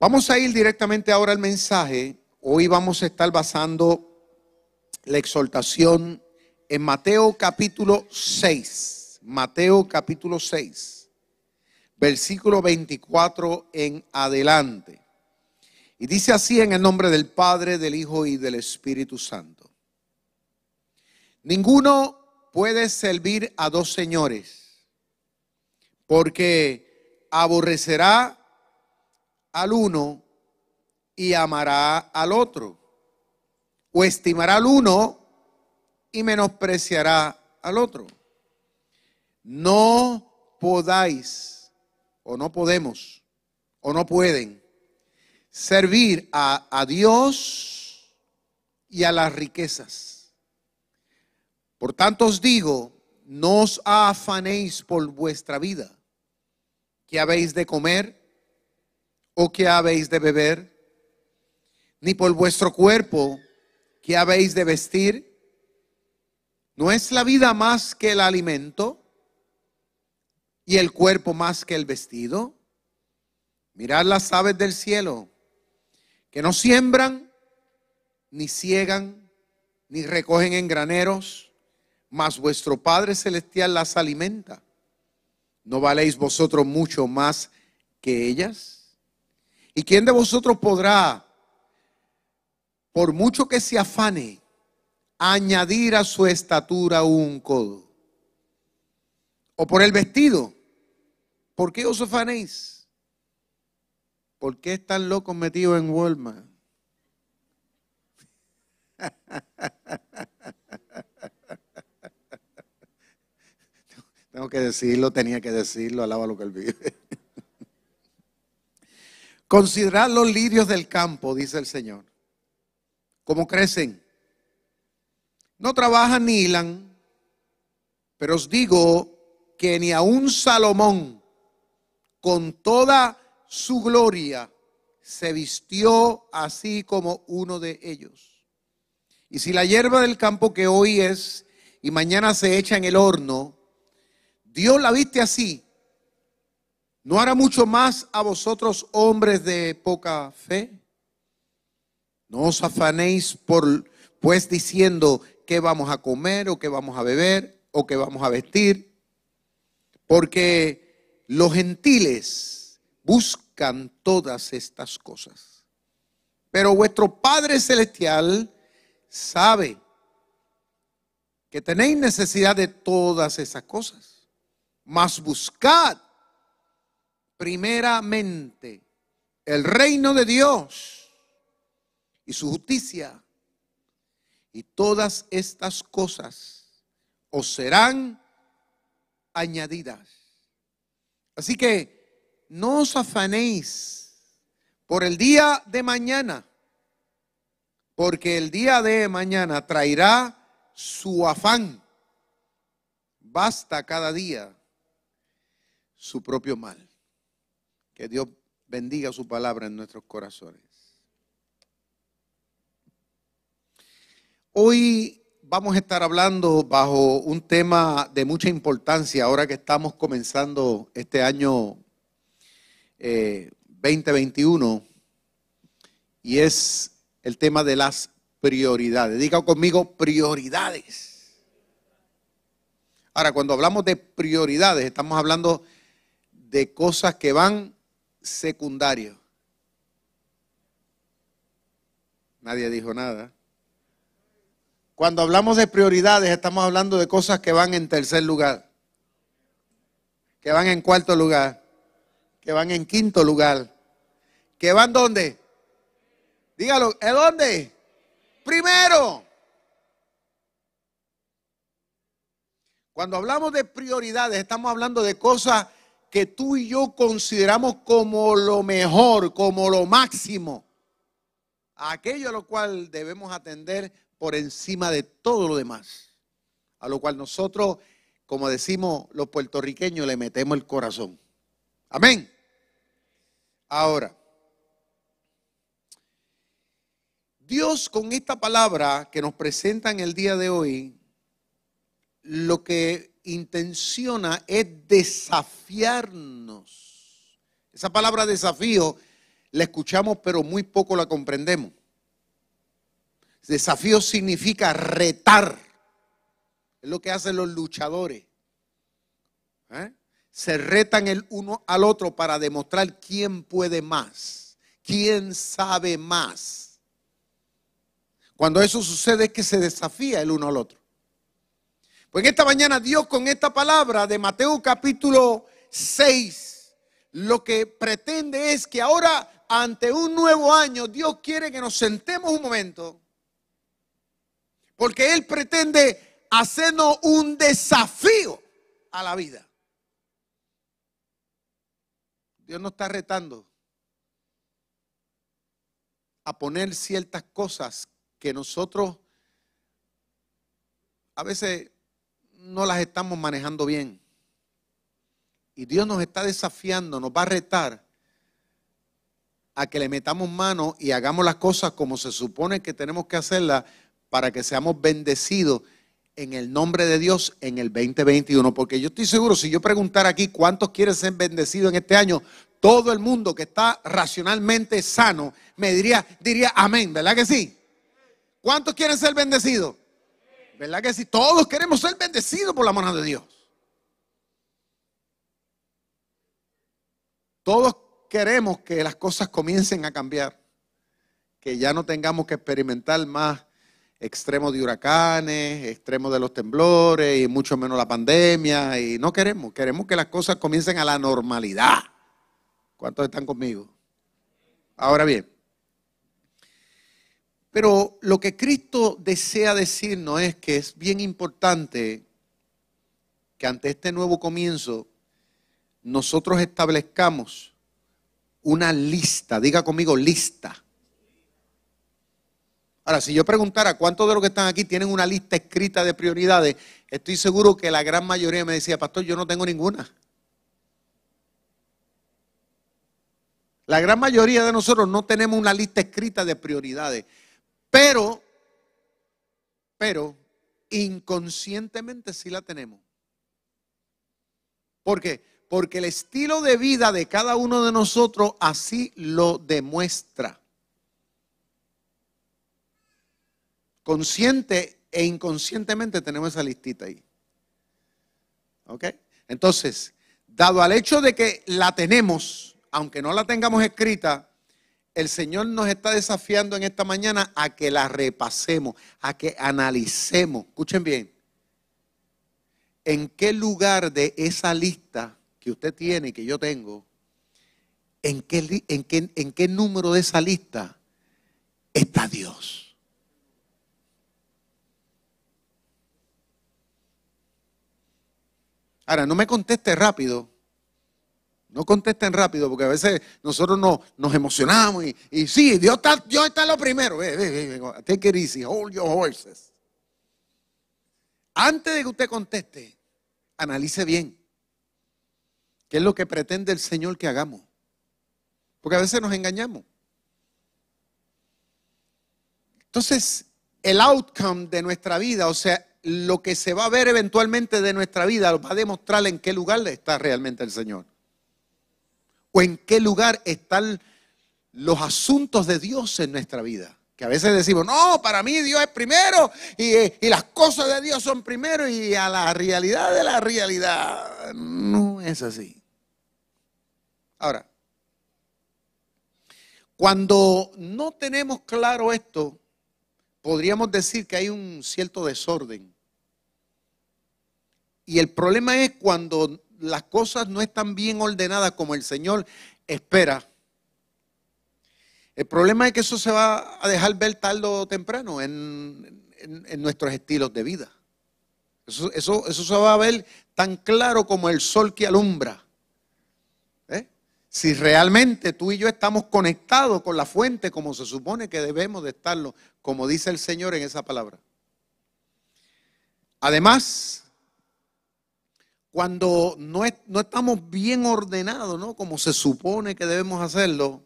Vamos a ir directamente ahora al mensaje. Hoy vamos a estar basando la exhortación en Mateo capítulo 6. Mateo capítulo 6, versículo 24 en adelante. Y dice así en el nombre del Padre, del Hijo y del Espíritu Santo. Ninguno puede servir a dos señores, porque aborrecerá al uno y amará al otro, o estimará al uno y menospreciará al otro. No podáis, o no podemos, o no pueden servir a, a Dios y a las riquezas. Por tanto os digo, no os afanéis por vuestra vida, que habéis de comer o que habéis de beber, ni por vuestro cuerpo, que habéis de vestir. ¿No es la vida más que el alimento y el cuerpo más que el vestido? Mirad las aves del cielo, que no siembran, ni ciegan, ni recogen en graneros, mas vuestro Padre Celestial las alimenta. ¿No valéis vosotros mucho más que ellas? ¿Y quién de vosotros podrá, por mucho que se afane, añadir a su estatura un codo? ¿O por el vestido? ¿Por qué os afanéis? ¿Por qué están locos metidos en Walmart? Tengo que decirlo, tenía que decirlo, alaba lo que él vive. Considerad los lirios del campo, dice el Señor, cómo crecen. No trabajan ni hilan, pero os digo que ni un Salomón, con toda su gloria, se vistió así como uno de ellos. Y si la hierba del campo que hoy es y mañana se echa en el horno, Dios la viste así, ¿no hará mucho más a vosotros hombres de poca fe? No os afanéis por, pues diciendo qué vamos a comer o qué vamos a beber o qué vamos a vestir, porque los gentiles buscan todas estas cosas. Pero vuestro Padre Celestial sabe que tenéis necesidad de todas esas cosas. Mas buscad primeramente el reino de Dios y su justicia. Y todas estas cosas os serán añadidas. Así que no os afanéis por el día de mañana, porque el día de mañana traerá su afán. Basta cada día su propio mal. Que Dios bendiga su palabra en nuestros corazones. Hoy vamos a estar hablando bajo un tema de mucha importancia ahora que estamos comenzando este año 2021 eh, y es el tema de las prioridades. Diga conmigo prioridades. Ahora, cuando hablamos de prioridades, estamos hablando de cosas que van secundario. Nadie dijo nada. Cuando hablamos de prioridades, estamos hablando de cosas que van en tercer lugar, que van en cuarto lugar, que van en quinto lugar, que van dónde? Dígalo, ¿en dónde? Primero. Cuando hablamos de prioridades, estamos hablando de cosas que tú y yo consideramos como lo mejor, como lo máximo. Aquello a lo cual debemos atender por encima de todo lo demás. A lo cual nosotros, como decimos los puertorriqueños, le metemos el corazón. Amén. Ahora, Dios con esta palabra que nos presenta en el día de hoy, lo que intenciona es desafiarnos. Esa palabra desafío la escuchamos pero muy poco la comprendemos. Desafío significa retar. Es lo que hacen los luchadores. ¿Eh? Se retan el uno al otro para demostrar quién puede más, quién sabe más. Cuando eso sucede es que se desafía el uno al otro. Pues en esta mañana Dios con esta palabra de Mateo capítulo 6, lo que pretende es que ahora ante un nuevo año Dios quiere que nos sentemos un momento, porque Él pretende hacernos un desafío a la vida. Dios nos está retando a poner ciertas cosas que nosotros a veces no las estamos manejando bien. Y Dios nos está desafiando, nos va a retar a que le metamos mano y hagamos las cosas como se supone que tenemos que hacerlas para que seamos bendecidos en el nombre de Dios en el 2021. Porque yo estoy seguro, si yo preguntara aquí cuántos quieren ser bendecidos en este año, todo el mundo que está racionalmente sano me diría, diría amén, ¿verdad que sí? ¿Cuántos quieren ser bendecidos? ¿Verdad que sí? Todos queremos ser bendecidos por la mano de Dios. Todos queremos que las cosas comiencen a cambiar. Que ya no tengamos que experimentar más extremos de huracanes, extremos de los temblores y mucho menos la pandemia. Y no queremos, queremos que las cosas comiencen a la normalidad. ¿Cuántos están conmigo? Ahora bien, pero lo que Cristo desea decirnos es que es bien importante que ante este nuevo comienzo nosotros establezcamos una lista, diga conmigo lista. Ahora, si yo preguntara cuántos de los que están aquí tienen una lista escrita de prioridades, estoy seguro que la gran mayoría me decía, pastor, yo no tengo ninguna. La gran mayoría de nosotros no tenemos una lista escrita de prioridades. Pero, pero, inconscientemente sí la tenemos. ¿Por qué? Porque el estilo de vida de cada uno de nosotros así lo demuestra. Consciente e inconscientemente tenemos esa listita ahí. ¿Ok? Entonces, dado al hecho de que la tenemos, aunque no la tengamos escrita, el Señor nos está desafiando en esta mañana a que la repasemos, a que analicemos. Escuchen bien. ¿En qué lugar de esa lista que usted tiene y que yo tengo, en qué, número de esa lista está Dios? Ahora, no me conteste rápido, no contesten rápido porque a veces nosotros nos, emocionamos y, sí, Dios está, Dios está lo primero. Ve, ve, ve, take it easy, hold your horses. Antes de que usted conteste, analice bien qué es lo que pretende el Señor que hagamos. Porque a veces nos engañamos. Entonces, el outcome de nuestra vida, o sea, lo que se va a ver eventualmente de nuestra vida, va a demostrar en qué lugar está realmente el Señor o en qué lugar están los asuntos de Dios en nuestra vida. Que a veces decimos, no, para mí Dios es primero y, y, las cosas de Dios son primero y a la realidad de la realidad no es así. Ahora, cuando no tenemos claro esto, podríamos decir que hay un cierto desorden. Y el problema es cuando las cosas no están bien ordenadas como el Señor espera, el problema es que eso se va a dejar ver tarde o temprano en, nuestros estilos de vida. Eso, eso, eso, se va a ver tan claro como el sol que alumbra. ¿eh? Si realmente tú y yo estamos conectados con la fuente como se supone que debemos de estarlo, como dice el Señor en esa palabra. Además, cuando no, no estamos bien ordenados, ¿no? Como se supone que debemos hacerlo,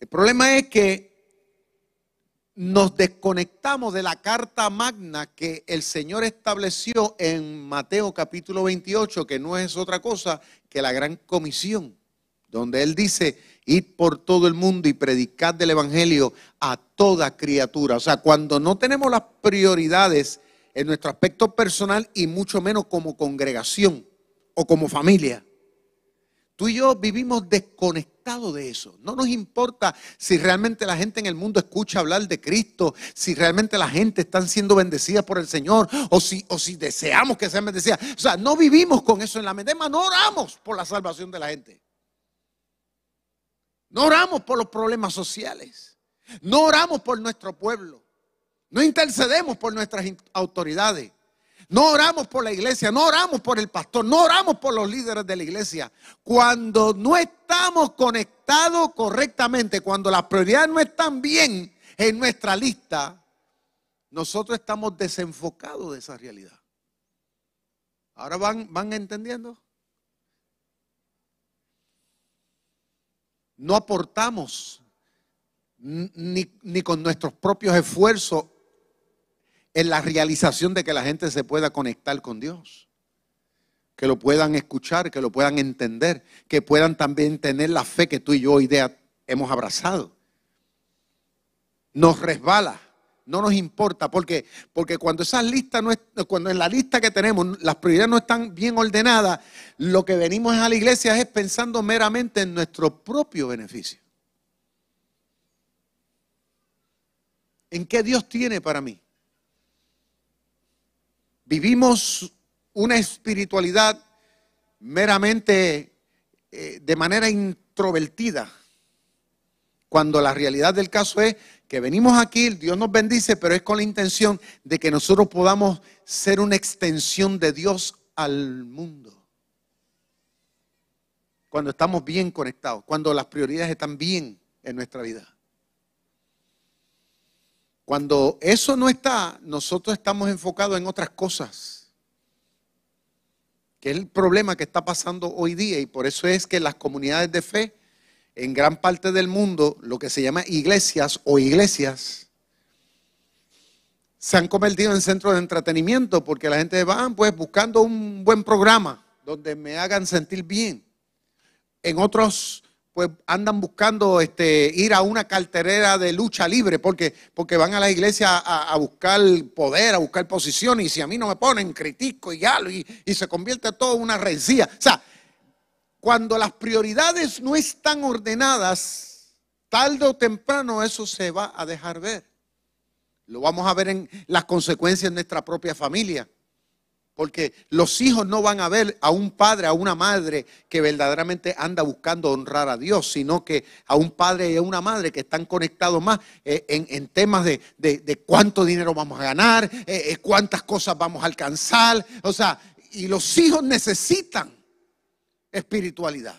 el problema es que nos desconectamos de la carta magna que el Señor estableció en Mateo capítulo 28, que no es otra cosa que la gran comisión, donde Él dice ir por todo el mundo y predicar del Evangelio a toda criatura. O sea, cuando no tenemos las prioridades en nuestro aspecto personal y mucho menos como congregación o como familia, tú y yo vivimos desconectados de eso. No nos importa si realmente la gente en el mundo escucha hablar de Cristo, si realmente la gente está siendo bendecida por el Señor o si, o si deseamos que sean bendecidas. O sea, no vivimos con eso en la mente, no oramos por la salvación de la gente. No oramos por los problemas sociales. No oramos por nuestro pueblo. No intercedemos por nuestras autoridades. No oramos por la iglesia, no oramos por el pastor, no oramos por los líderes de la iglesia. Cuando no estamos conectados correctamente, cuando las prioridades no están bien en nuestra lista, nosotros estamos desenfocados de esa realidad. ¿Ahora van, van entendiendo? no aportamos ni, con nuestros propios esfuerzos en la realización de que la gente se pueda conectar con Dios. Que lo puedan escuchar, que lo puedan entender, que puedan también tener la fe que tú y yo hoy día hemos abrazado. Nos resbala no nos importa, porque, porque cuando esas listas no cuando en la lista que tenemos las prioridades no están bien ordenadas, lo que venimos a la iglesia es pensando meramente en nuestro propio beneficio. ¿En qué Dios tiene para mí? Vivimos una espiritualidad meramente eh, de manera introvertida, cuando la realidad del caso es que venimos aquí, Dios nos bendice, pero es con la intención de que nosotros podamos ser una extensión de Dios al mundo. Cuando estamos bien conectados, cuando las prioridades están bien en nuestra vida. Cuando eso no está, nosotros estamos enfocados en otras cosas, que es el problema que está pasando hoy día y por eso es que las comunidades de fe en gran parte del mundo lo que se llama iglesias o iglesias se han convertido en centros de entretenimiento porque la gente va pues buscando un buen programa donde me hagan sentir bien. En otros pues andan buscando este, ir a una carterera de lucha libre porque, porque van a la iglesia a, buscar poder, a buscar posición y si a mí no me ponen, critico y algo y, se convierte todo en una rencilla. O sea, cuando las prioridades no están ordenadas, tarde o temprano eso se va a dejar ver. Lo vamos a ver en las consecuencias de nuestra propia familia. Porque los hijos no van a ver a un padre, a una madre que verdaderamente anda buscando honrar a Dios, sino que a un padre y a una madre que están conectados más eh, en, temas de, cuánto dinero vamos a ganar, eh, eh, cuántas cosas vamos a alcanzar. O sea, y los hijos necesitan espiritualidad.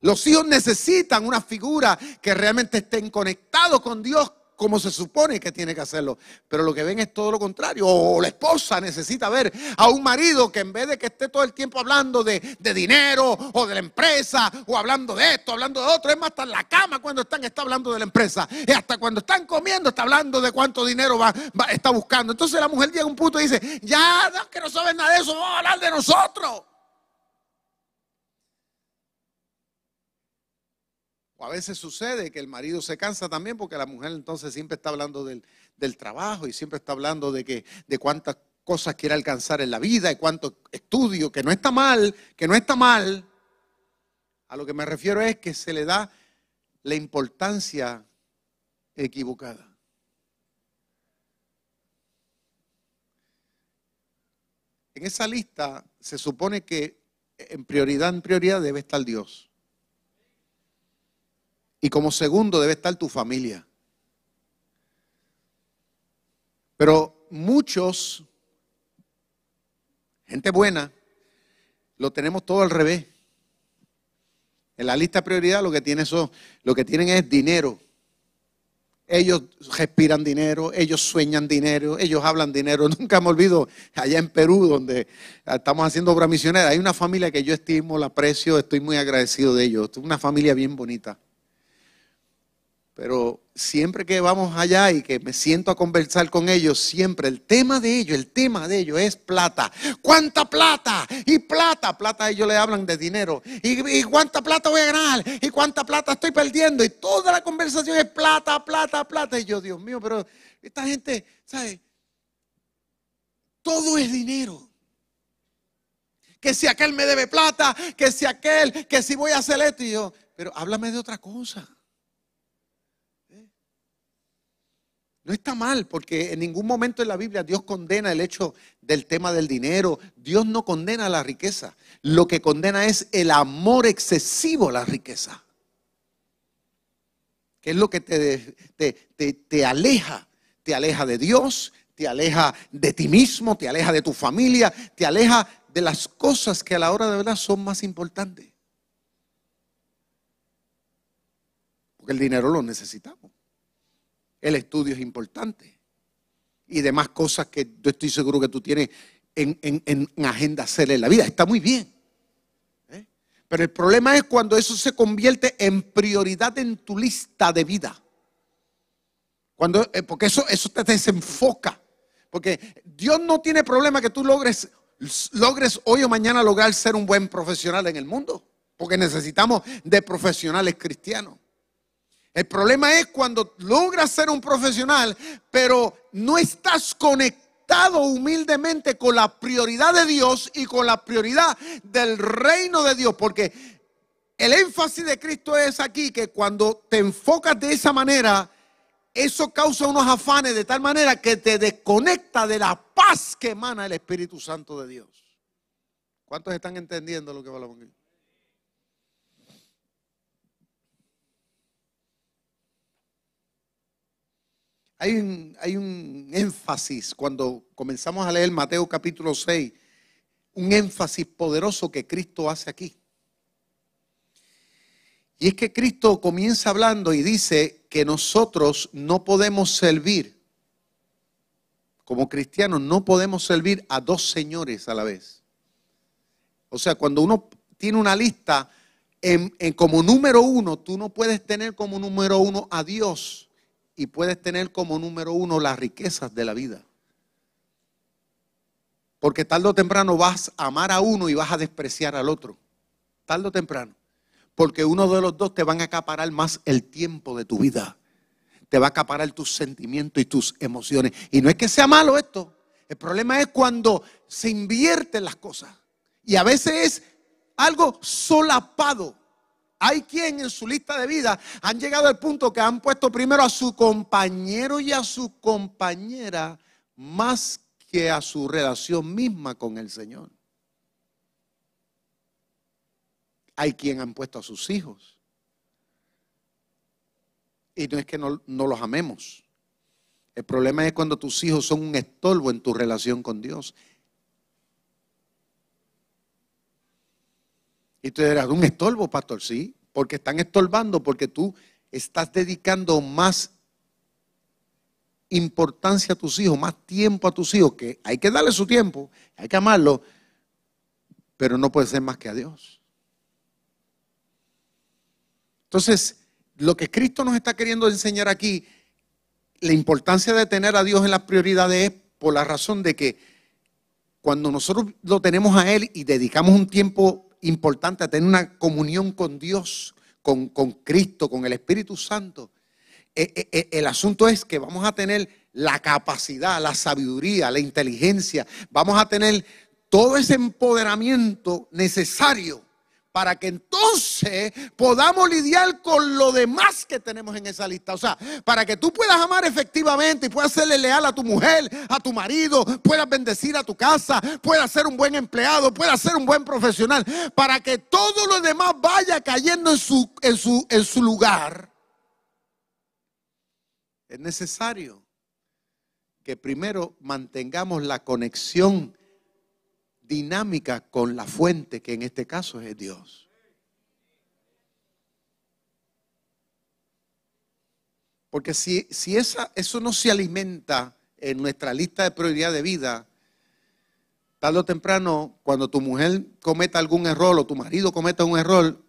Los hijos necesitan una figura que realmente estén conectados con Dios como se supone que tiene que hacerlo. Pero lo que ven es todo lo contrario. O la esposa necesita ver a un marido que en vez de que esté todo el tiempo hablando de, dinero o de la empresa o hablando de esto, hablando de otro, es más, hasta en la cama cuando están, está hablando de la empresa. Y hasta cuando están comiendo está hablando de cuánto dinero va, está buscando. Entonces la mujer llega a un punto y dice, ya, que no saben nada de eso, vamos a hablar de nosotros. O a veces sucede que el marido se cansa también porque la mujer entonces siempre está hablando del, trabajo y siempre está hablando de, que, de cuántas cosas quiere alcanzar en la vida y cuánto estudio, que no está mal, que no está mal. A lo que me refiero es que se le da la importancia equivocada. En esa lista se supone que en prioridad, en prioridad debe estar Dios. Y como segundo debe estar tu familia. Pero muchos, gente buena, lo tenemos todo al revés. En la lista de prioridad lo que, tienen lo que tienen es dinero. Ellos respiran dinero, ellos sueñan dinero, ellos hablan dinero. Nunca me olvido allá en Perú, donde estamos haciendo obra misionera. Hay una familia que yo estimo, la aprecio, estoy muy agradecido de ellos. Es una familia bien bonita. Pero siempre que vamos allá y que me siento a conversar con ellos, siempre el tema de ellos, el tema de ellos es plata. ¿Cuánta plata? Y plata, plata ellos le hablan de dinero. ¿Y, cuánta plata voy a ganar? ¿Y cuánta plata estoy perdiendo? Y toda la conversación es plata, plata, plata. Y yo, Dios mío, pero esta gente, ¿sabe? Todo es dinero. Que si aquel me debe plata, que si aquel, que si voy a hacer esto. Y yo, pero háblame de otra cosa. No está mal, porque en ningún momento en la Biblia Dios condena el hecho del tema del dinero. Dios no condena la riqueza. Lo que condena es el amor excesivo a la riqueza. Que es lo que te, te, te, aleja. Te aleja de Dios, te aleja de ti mismo, te aleja de tu familia, te aleja de las cosas que a la hora de verdad son más importantes. Porque el dinero lo necesitamos el estudio es importante. Y demás cosas que yo estoy seguro que tú tienes en, agenda hacer en la vida. Está muy bien. ¿eh? Pero el problema es cuando eso se convierte en prioridad en tu lista de vida. Cuando, eh, porque eso, eso te desenfoca. Porque Dios no tiene problema que tú logres, logres hoy o mañana lograr ser un buen profesional en el mundo. Porque necesitamos de profesionales cristianos. El problema es cuando logras ser un profesional, pero no estás conectado humildemente con la prioridad de Dios y con la prioridad del reino de Dios. Porque el énfasis de Cristo es aquí que cuando te enfocas de esa manera, eso causa unos afanes de tal manera que te desconecta de la paz que emana el Espíritu Santo de Dios. ¿Cuántos están entendiendo lo que hablamos aquí? Hay un, énfasis cuando comenzamos a leer Mateo capítulo 6, un énfasis poderoso que Cristo hace aquí. Y es que Cristo comienza hablando y dice que nosotros no podemos servir, como cristianos, no podemos servir a dos señores a la vez. O sea, cuando uno tiene una lista, en, como número uno, tú no puedes tener como número uno a Dios y puedes tener como número uno las riquezas de la vida. Porque tarde o temprano vas a amar a uno y vas a despreciar al otro. Tarde o temprano. Porque uno de los dos te van a acaparar más el tiempo de tu vida. Te va a acaparar tus sentimientos y tus emociones. Y no es que sea malo esto. El problema es cuando se invierten las cosas. Y a veces es algo solapado. Hay quien en su lista de vida han llegado al punto que han puesto primero a su compañero y a su compañera más que a su relación misma con el Señor. Hay quien han puesto a sus hijos. Y no es que no, los amemos. El problema es cuando tus hijos son un estorbo en tu relación con Dios. Y tú dirás, un estorbo, pastor, sí, porque están estorbando, porque tú estás dedicando más importancia a tus hijos, más tiempo a tus hijos, que hay que darle su tiempo, hay que amarlo, pero no puede ser más que a Dios. Entonces, lo que Cristo nos está queriendo enseñar aquí, la importancia de tener a Dios en las prioridades es por la razón de que cuando nosotros lo tenemos a Él y dedicamos un tiempo importante tener una comunión con Dios, con, Cristo, con el Espíritu Santo. E, e, e, el asunto es que vamos a tener la capacidad, la sabiduría, la inteligencia, vamos a tener todo ese empoderamiento necesario para que entonces podamos lidiar con lo demás que tenemos en esa lista. O sea, para que tú puedas amar efectivamente y puedas serle leal a tu mujer, a tu marido, puedas bendecir a tu casa, puedas ser un buen empleado, puedas ser un buen profesional, para que todo lo demás vaya cayendo en su, en su, en su lugar. Es necesario que primero mantengamos la conexión dinámica con la fuente, que en este caso es Dios. Porque si, si esa, eso no se alimenta en nuestra lista de prioridad de vida, tarde o temprano, cuando tu mujer cometa algún error o tu marido cometa un error,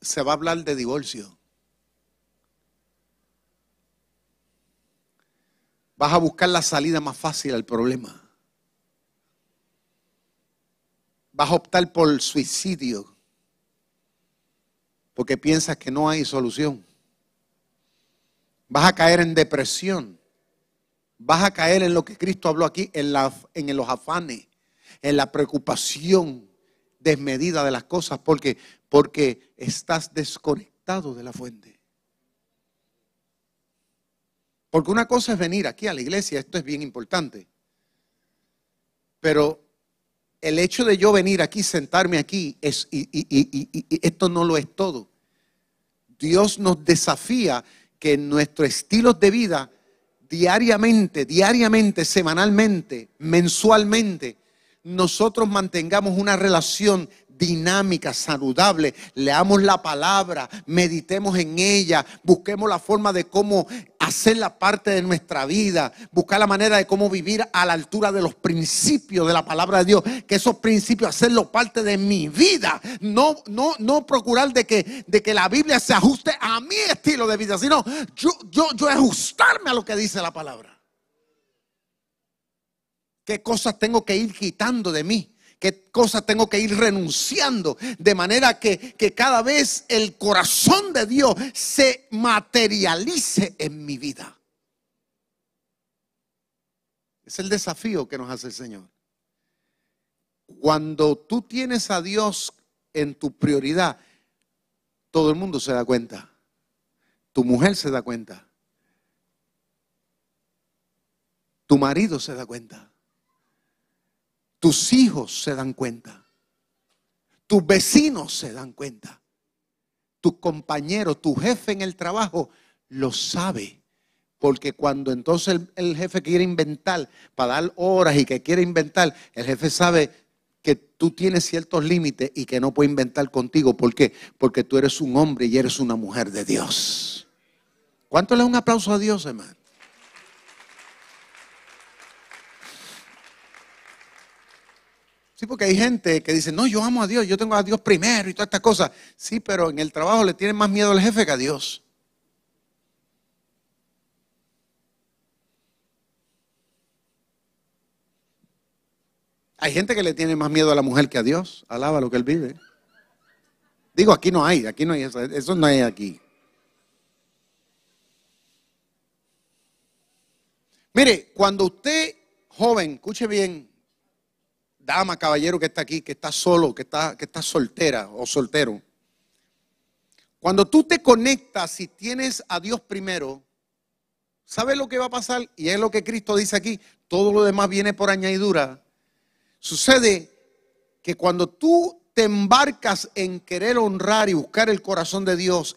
se va a hablar de divorcio. Vas a buscar la salida más fácil al problema. Vas a optar por suicidio porque piensas que no hay solución. Vas a caer en depresión. Vas a caer en lo que Cristo habló aquí, en, la, en los afanes, en la preocupación desmedida de las cosas, porque, porque estás desconectado de la fuente. Porque una cosa es venir aquí a la iglesia, esto es bien importante. Pero el hecho de yo venir aquí, sentarme aquí, es, y, y, esto no lo es todo. Dios nos desafía que en nuestro estilo de vida, diariamente, diariamente, semanalmente, mensualmente, nosotros mantengamos una relación dinámica, saludable, leamos la palabra, meditemos en ella, busquemos la forma de cómo hacerla parte de nuestra vida, buscar la manera de cómo vivir a la altura de los principios de la palabra de Dios, que esos principios hacerlo parte de mi vida, no, no, no procurar de que, de que la Biblia se ajuste a mi estilo de vida, sino yo, yo, yo ajustarme a lo que dice la palabra. ¿Qué cosas tengo que ir quitando de mí? Qué cosas tengo que ir renunciando, de manera que, que, cada vez el corazón de Dios se materialice en mi vida. Es el desafío que nos hace el Señor. Cuando tú tienes a Dios en tu prioridad, todo el mundo se da cuenta. Tu mujer se da cuenta. Tu marido se da cuenta. Tus hijos se dan cuenta. Tus vecinos se dan cuenta. Tu compañero, tu jefe en el trabajo lo sabe. Porque cuando entonces el, jefe quiere inventar para dar horas y que quiere inventar, el jefe sabe que tú tienes ciertos límites y que no puede inventar contigo. ¿Por qué? Porque tú eres un hombre y eres una mujer de Dios. ¿Cuánto le da un aplauso a Dios, hermano? Sí, porque hay gente que dice, no, yo amo a Dios, yo tengo a Dios primero y todas estas cosas. Sí, pero en el trabajo le tienen más miedo al jefe que a Dios. Hay gente que le tiene más miedo a la mujer que a Dios. Alaba lo que él vive. Digo, aquí no hay, aquí no hay eso, eso no hay aquí. Mire, cuando usted, joven, escuche bien, dama, caballero que está aquí, que está solo, que está, que está soltera o soltero. Cuando tú te conectas y tienes a Dios primero, ¿sabes lo que va a pasar? Y es lo que Cristo dice aquí, todo lo demás viene por añadidura. Sucede que cuando tú te embarcas en querer honrar y buscar el corazón de Dios,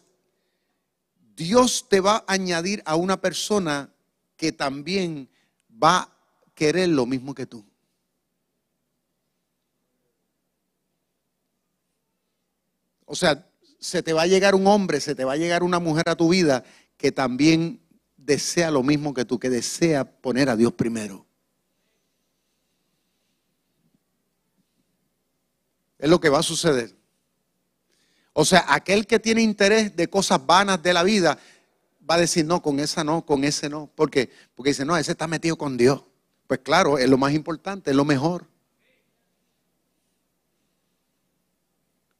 Dios te va a añadir a una persona que también va a querer lo mismo que tú. O sea, se te va a llegar un hombre, se te va a llegar una mujer a tu vida que también desea lo mismo que tú, que desea poner a Dios primero. Es lo que va a suceder. O sea, aquel que tiene interés de cosas vanas de la vida va a decir, no, con esa no, con ese no. ¿Por qué? Porque dice, no, ese está metido con Dios. Pues claro, es lo más importante, es lo mejor.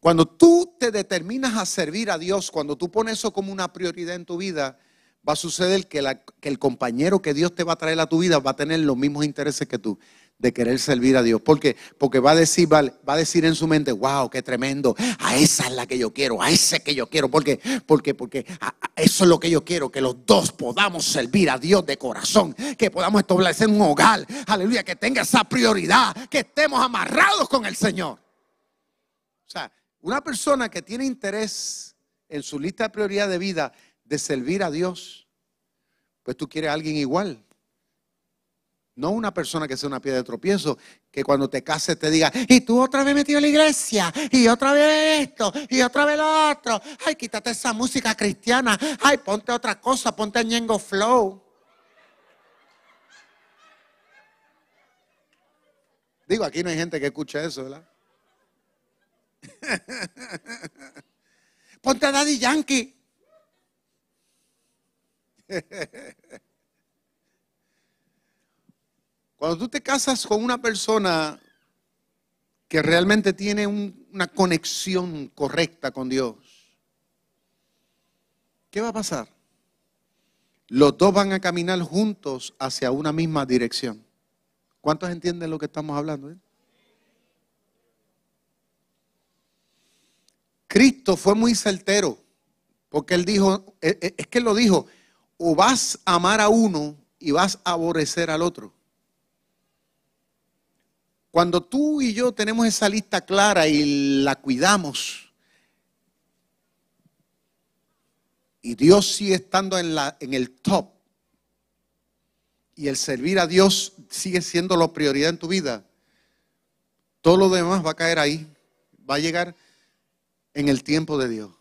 Cuando tú te determinas a servir a Dios, cuando tú pones eso como una prioridad en tu vida, va a suceder que, el compañero que Dios te va a traer a tu vida va a tener los mismos intereses que tú de querer servir a Dios. ¿Por qué? Porque va a decir, va, a decir en su mente, wow, qué tremendo, a esa es la que yo quiero, a ese que yo quiero. ¿Por qué? Porque, porque eso es lo que yo quiero, que los dos podamos servir a Dios de corazón, que podamos establecer un hogar, aleluya, que tenga esa prioridad, que estemos amarrados con el Señor. O sea, una persona que tiene interés en su lista de prioridad de vida de servir a Dios, pues tú quieres a alguien igual. No una persona que sea una piedra de tropiezo, que cuando te cases te diga, y tú otra vez metido en la iglesia, y otra vez esto, y otra vez lo otro. Ay, quítate esa música cristiana. Ay, ponte otra cosa, ponte a Ñengo Flow. Digo, aquí no hay gente que escuche eso, ¿verdad? Ponte a Daddy Yankee. Cuando tú te casas con una persona que realmente tiene una conexión correcta con Dios, ¿qué va a pasar? Los dos van a caminar juntos hacia una misma dirección. ¿Cuántos entienden lo que estamos hablando? Eh? Cristo fue muy certero, porque él dijo, e, e, es que él lo dijo, o vas a amar a uno y vas a aborrecer al otro. Cuando tú y yo tenemos esa lista clara y la cuidamos, y Dios sigue estando en, la, en el top, y el servir a Dios sigue siendo la prioridad en tu vida, todo lo demás va a caer ahí, va a llegar en el tiempo de Dios.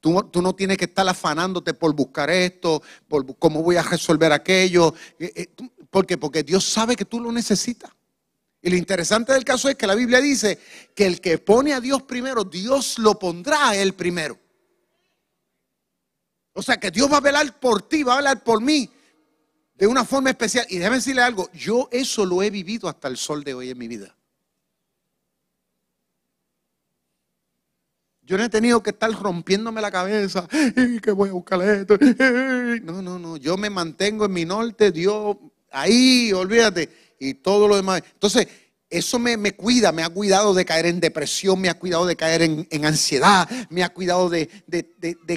Tú, no tienes que estar afanándote por buscar esto, por cómo voy a resolver aquello. Eh, eh, ¿Por qué? Porque Dios sabe que tú lo necesitas. Y lo interesante del caso es que la Biblia dice que el que pone a Dios primero, Dios lo pondrá a él primero. O sea que Dios va a velar por ti, va a velar por mí de una forma especial. Y déjame decirle algo, yo eso lo he vivido hasta el sol de hoy en mi vida. Yo no he tenido que estar rompiéndome la cabeza, que voy a buscar esto. No, no, no, yo me mantengo en mi norte, Dios, ahí, olvídate, y todo lo demás. Entonces, eso me, cuida, me ha cuidado de caer en depresión, me ha cuidado de caer en, ansiedad, me ha cuidado de,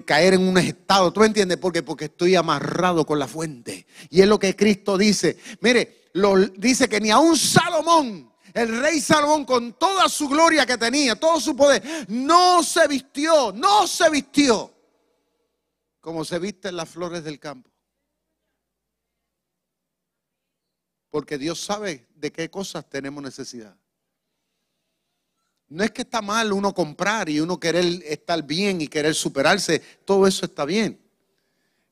caer en un estado. ¿Tú me entiendes? Porque, porque estoy amarrado con la fuente. Y es lo que Cristo dice. Mire, dice que ni a un Salomón el rey Salomón con toda su gloria que tenía, todo su poder, no se vistió, no se vistió como se visten las flores del campo. Porque Dios sabe de qué cosas tenemos necesidad. No es que está mal uno comprar y uno querer estar bien y querer superarse, todo eso está bien.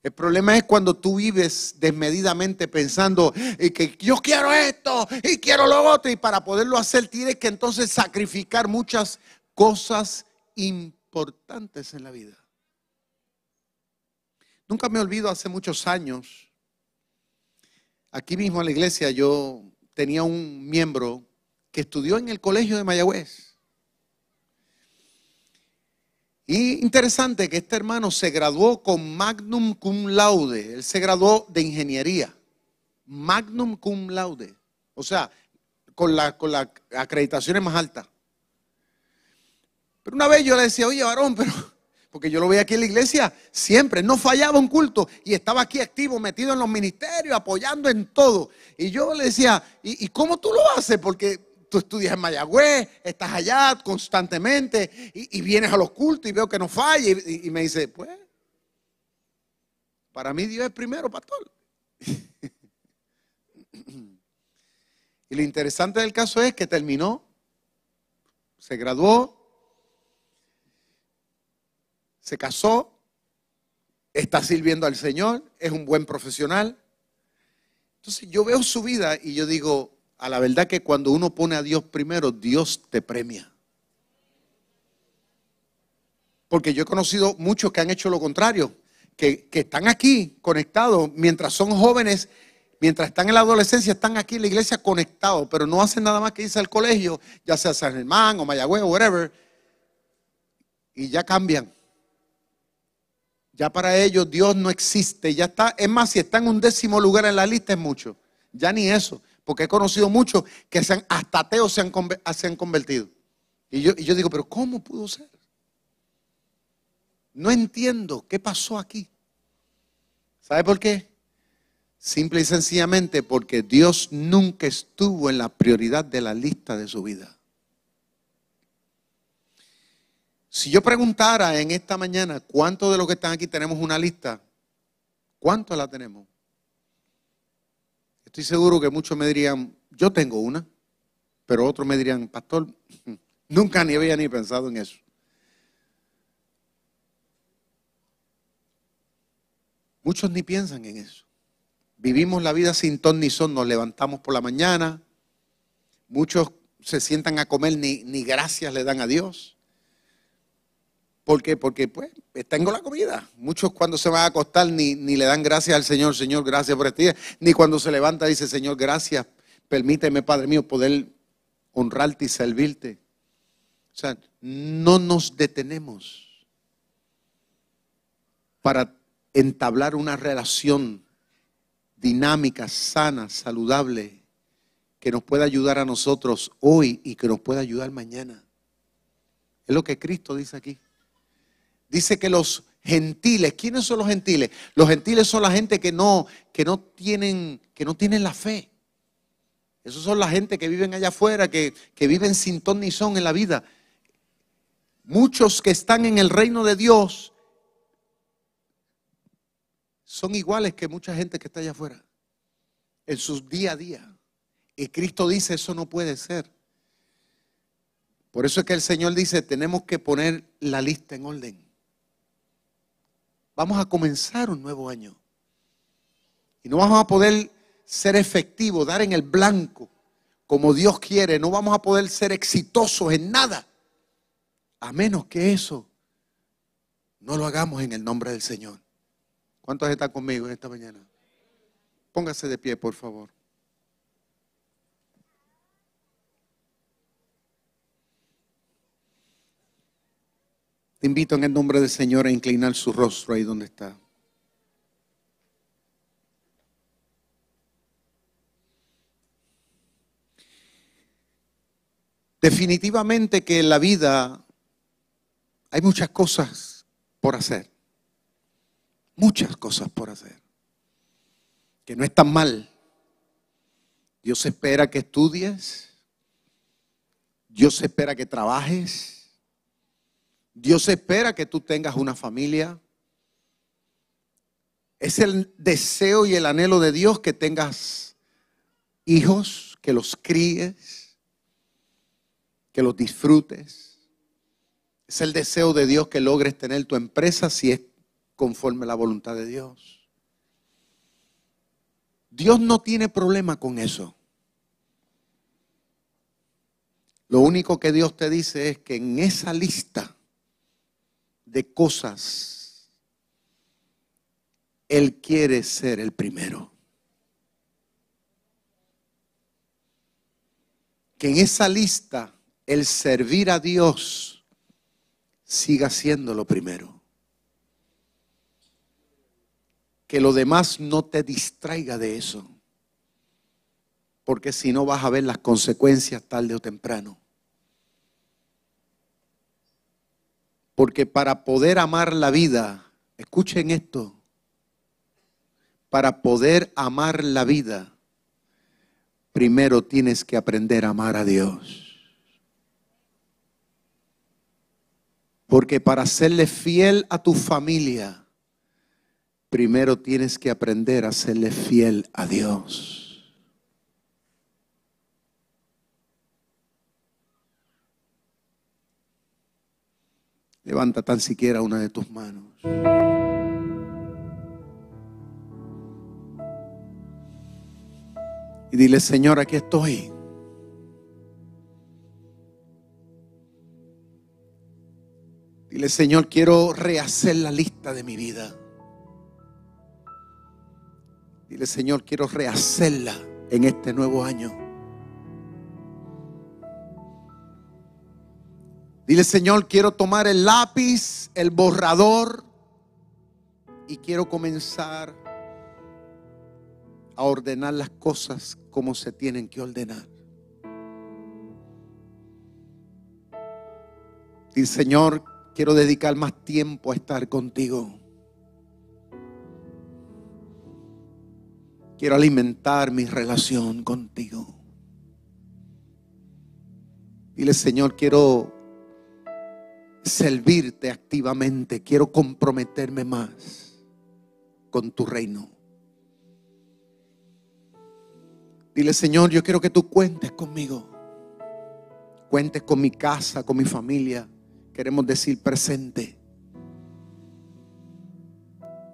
El problema es cuando tú vives desmedidamente pensando que yo quiero esto y quiero lo otro y para poderlo hacer tienes que entonces sacrificar muchas cosas importantes en la vida. Nunca me olvido hace muchos años, aquí mismo en la iglesia yo tenía un miembro que estudió en el colegio de Mayagüez. Y interesante que este hermano se graduó con magnum cum laude. Él se graduó de ingeniería. Magnum cum laude. O sea, con las con la acreditaciones más altas. Pero una vez yo le decía, oye, varón, pero, porque yo lo veía aquí en la iglesia siempre, no fallaba un culto y estaba aquí activo, metido en los ministerios, apoyando en todo. Y yo le decía, ¿y, y cómo tú lo haces? Porque tú estudias en Mayagüez, estás allá constantemente y, vienes a los cultos y veo que no falla y, me dice, pues, para mí Dios es primero, pastor. y lo interesante del caso es que terminó, se graduó, se casó, está sirviendo al Señor, es un buen profesional. Entonces yo veo su vida y yo digo, a la verdad que cuando uno pone a Dios primero, Dios te premia. Porque yo he conocido muchos que han hecho lo contrario, que, están aquí conectados mientras son jóvenes, mientras están en la adolescencia, están aquí en la iglesia conectados, pero no hacen nada más que irse al colegio, ya sea San Germán o Mayagüez o whatever, y ya cambian. Ya para ellos Dios no existe, ya está, es más, si está en un décimo lugar en la lista es mucho, ya ni eso porque he conocido muchos que hasta ateos se han, se han convertido. Y yo, y yo digo, pero ¿cómo pudo ser? No entiendo qué pasó aquí. ¿Sabe por qué? Simple y sencillamente porque Dios nunca estuvo en la prioridad de la lista de su vida. Si yo preguntara en esta mañana cuántos de los que están aquí tenemos una lista, ¿cuántos la tenemos? Estoy seguro que muchos me dirían, yo tengo una, pero otros me dirían, pastor, nunca ni había ni pensado en eso. Muchos ni piensan en eso. Vivimos la vida sin ton ni son, nos levantamos por la mañana, muchos se sientan a comer ni, ni gracias le dan a Dios. ¿Por qué? Porque pues tengo la comida. Muchos cuando se van a acostar ni, ni le dan gracias al Señor, Señor, gracias por este día. Ni cuando se levanta dice, Señor, gracias, permíteme, Padre mío, poder honrarte y servirte. O sea, no nos detenemos para entablar una relación dinámica, sana, saludable, que nos pueda ayudar a nosotros hoy y que nos pueda ayudar mañana. Es lo que Cristo dice aquí. Dice que los gentiles, ¿quiénes son los gentiles? Los gentiles son la gente que no, que no, tienen, que no tienen la fe. Esos son la gente que viven allá afuera, que, que viven sin ton ni son en la vida. Muchos que están en el reino de Dios son iguales que mucha gente que está allá afuera, en sus día a día. Y Cristo dice, eso no puede ser. Por eso es que el Señor dice, tenemos que poner la lista en orden. Vamos a comenzar un nuevo año. Y no vamos a poder ser efectivos, dar en el blanco, como Dios quiere. No vamos a poder ser exitosos en nada. A menos que eso no lo hagamos en el nombre del Señor. ¿Cuántos están conmigo en esta mañana? Póngase de pie, por favor. Te invito en el nombre del Señor a inclinar su rostro ahí donde está. Definitivamente que en la vida hay muchas cosas por hacer. Muchas cosas por hacer. Que no es tan mal. Dios espera que estudies. Dios espera que trabajes. Dios espera que tú tengas una familia. Es el deseo y el anhelo de Dios que tengas hijos, que los críes, que los disfrutes. Es el deseo de Dios que logres tener tu empresa si es conforme a la voluntad de Dios. Dios no tiene problema con eso. Lo único que Dios te dice es que en esa lista de cosas, Él quiere ser el primero. Que en esa lista el servir a Dios siga siendo lo primero. Que lo demás no te distraiga de eso. Porque si no vas a ver las consecuencias tarde o temprano. Porque para poder amar la vida, escuchen esto, para poder amar la vida, primero tienes que aprender a amar a Dios. Porque para serle fiel a tu familia, primero tienes que aprender a serle fiel a Dios. Levanta tan siquiera una de tus manos. Y dile, Señor, aquí estoy. Dile, Señor, quiero rehacer la lista de mi vida. Dile, Señor, quiero rehacerla en este nuevo año. Dile, Señor, quiero tomar el lápiz, el borrador y quiero comenzar a ordenar las cosas como se tienen que ordenar. Dile, Señor, quiero dedicar más tiempo a estar contigo. Quiero alimentar mi relación contigo. Dile, Señor, quiero servirte activamente, quiero comprometerme más con tu reino. Dile, Señor, yo quiero que tú cuentes conmigo. Cuentes con mi casa, con mi familia. Queremos decir presente.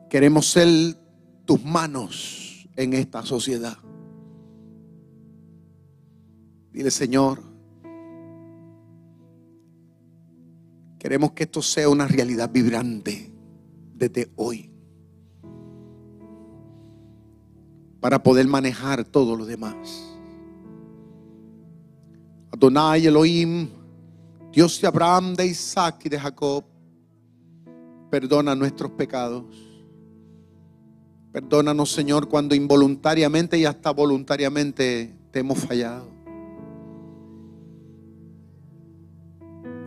Queremos ser tus manos en esta sociedad. Dile, Señor, Queremos que esto sea una realidad vibrante desde hoy. Para poder manejar todo lo demás. Adonai Elohim, Dios de Abraham, de Isaac y de Jacob, perdona nuestros pecados. Perdónanos, Señor, cuando involuntariamente y hasta voluntariamente te hemos fallado.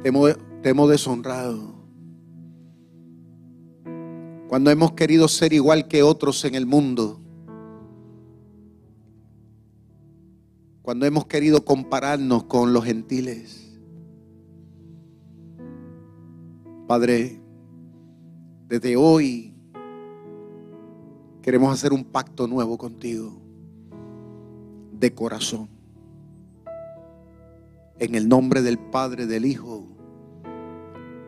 Te hemos, te hemos deshonrado. Cuando hemos querido ser igual que otros en el mundo. Cuando hemos querido compararnos con los gentiles. Padre, desde hoy queremos hacer un pacto nuevo contigo de corazón. En el nombre del Padre, del Hijo